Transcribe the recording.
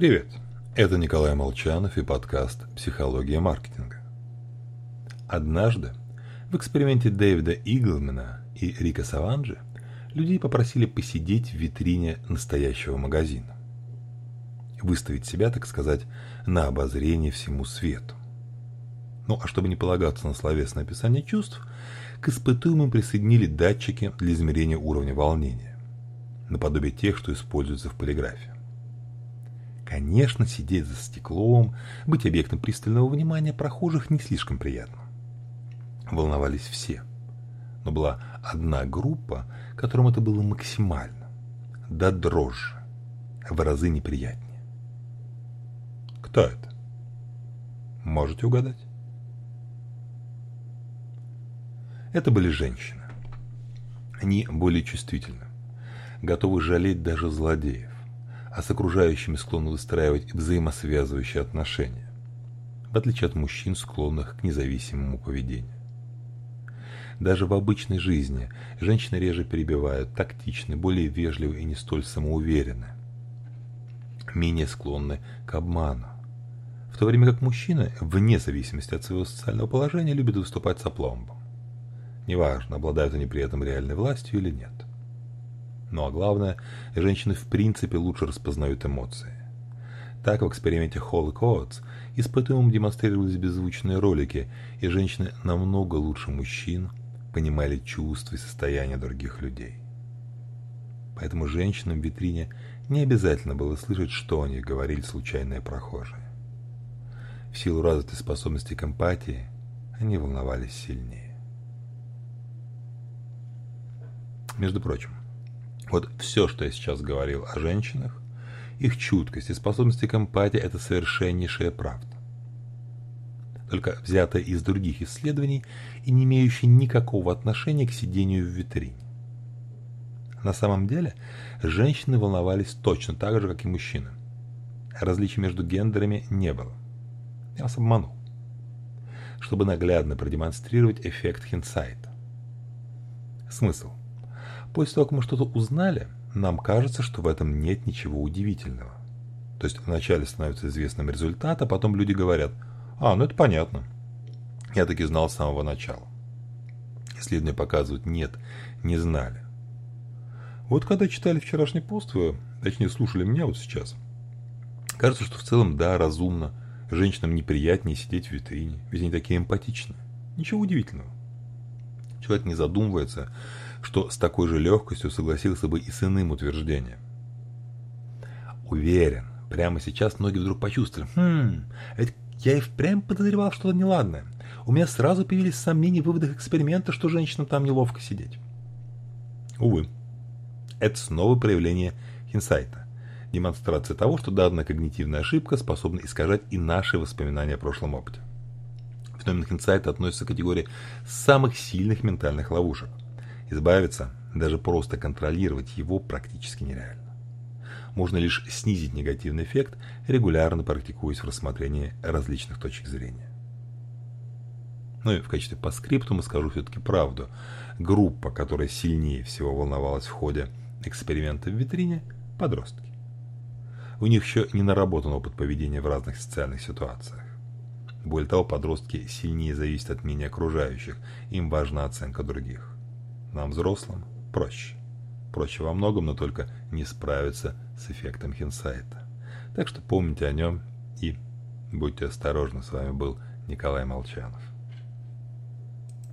Привет, это Николай Молчанов и подкаст «Психология маркетинга». Однажды в эксперименте Дэвида Иглмена и Рика Саванджи людей попросили посидеть в витрине настоящего магазина. Выставить себя, так сказать, на обозрение всему свету. Ну а чтобы не полагаться на словесное описание чувств, к испытуемым присоединили датчики для измерения уровня волнения, наподобие тех, что используются в полиграфе. Конечно, сидеть за стеклом, быть объектом пристального внимания прохожих не слишком приятно. Волновались все. Но была одна группа, которым это было максимально, да дрожжи, в разы неприятнее. Кто это? Можете угадать? Это были женщины. Они более чувствительны, готовы жалеть даже злодеев а с окружающими склонны выстраивать взаимосвязывающие отношения, в отличие от мужчин, склонных к независимому поведению. Даже в обычной жизни женщины реже перебивают, тактичны, более вежливы и не столь самоуверены, менее склонны к обману. В то время как мужчины, вне зависимости от своего социального положения, любят выступать с опломбом. Неважно, обладают они при этом реальной властью или нет. Ну а главное, женщины в принципе лучше распознают эмоции. Так в эксперименте Холл и испытуемым демонстрировались беззвучные ролики, и женщины намного лучше мужчин понимали чувства и состояния других людей. Поэтому женщинам в витрине не обязательно было слышать, что о них говорили случайные прохожие. В силу развитой способности к эмпатии они волновались сильнее. Между прочим, вот все, что я сейчас говорил о женщинах, их чуткость и способности к эмпатии – это совершеннейшая правда. Только взятая из других исследований и не имеющая никакого отношения к сидению в витрине. На самом деле, женщины волновались точно так же, как и мужчины. Различий между гендерами не было. Я вас обманул. Чтобы наглядно продемонстрировать эффект хинсайта. Смысл. После того, как мы что-то узнали, нам кажется, что в этом нет ничего удивительного. То есть вначале становится известным результат, а потом люди говорят, а, ну это понятно. Я таки знал с самого начала. Исследования показывают, нет, не знали. Вот когда читали вчерашний пост, вы, точнее, слушали меня вот сейчас, кажется, что в целом, да, разумно, женщинам неприятнее сидеть в витрине, ведь они такие эмпатичные. Ничего удивительного. Человек не задумывается, что с такой же легкостью согласился бы и с иным утверждением. Уверен, прямо сейчас многие вдруг почувствовали, хм, ведь я и впрямь подозревал что-то неладное. У меня сразу появились сомнения в выводах эксперимента, что женщинам там неловко сидеть. Увы, это снова проявление инсайта. Демонстрация того, что данная когнитивная ошибка способна искажать и наши воспоминания о прошлом опыте. Феномен инсайта относится к категории самых сильных ментальных ловушек. Избавиться, даже просто контролировать его практически нереально. Можно лишь снизить негативный эффект, регулярно практикуясь в рассмотрении различных точек зрения. Ну и в качестве мы скажу все-таки правду. Группа, которая сильнее всего волновалась в ходе эксперимента в витрине – подростки. У них еще не наработан опыт поведения в разных социальных ситуациях. Более того, подростки сильнее зависят от мнения окружающих, им важна оценка других. Нам, взрослым, проще. Проще во многом, но только не справиться с эффектом хинсайта. Так что помните о нем и будьте осторожны. С вами был Николай Молчанов.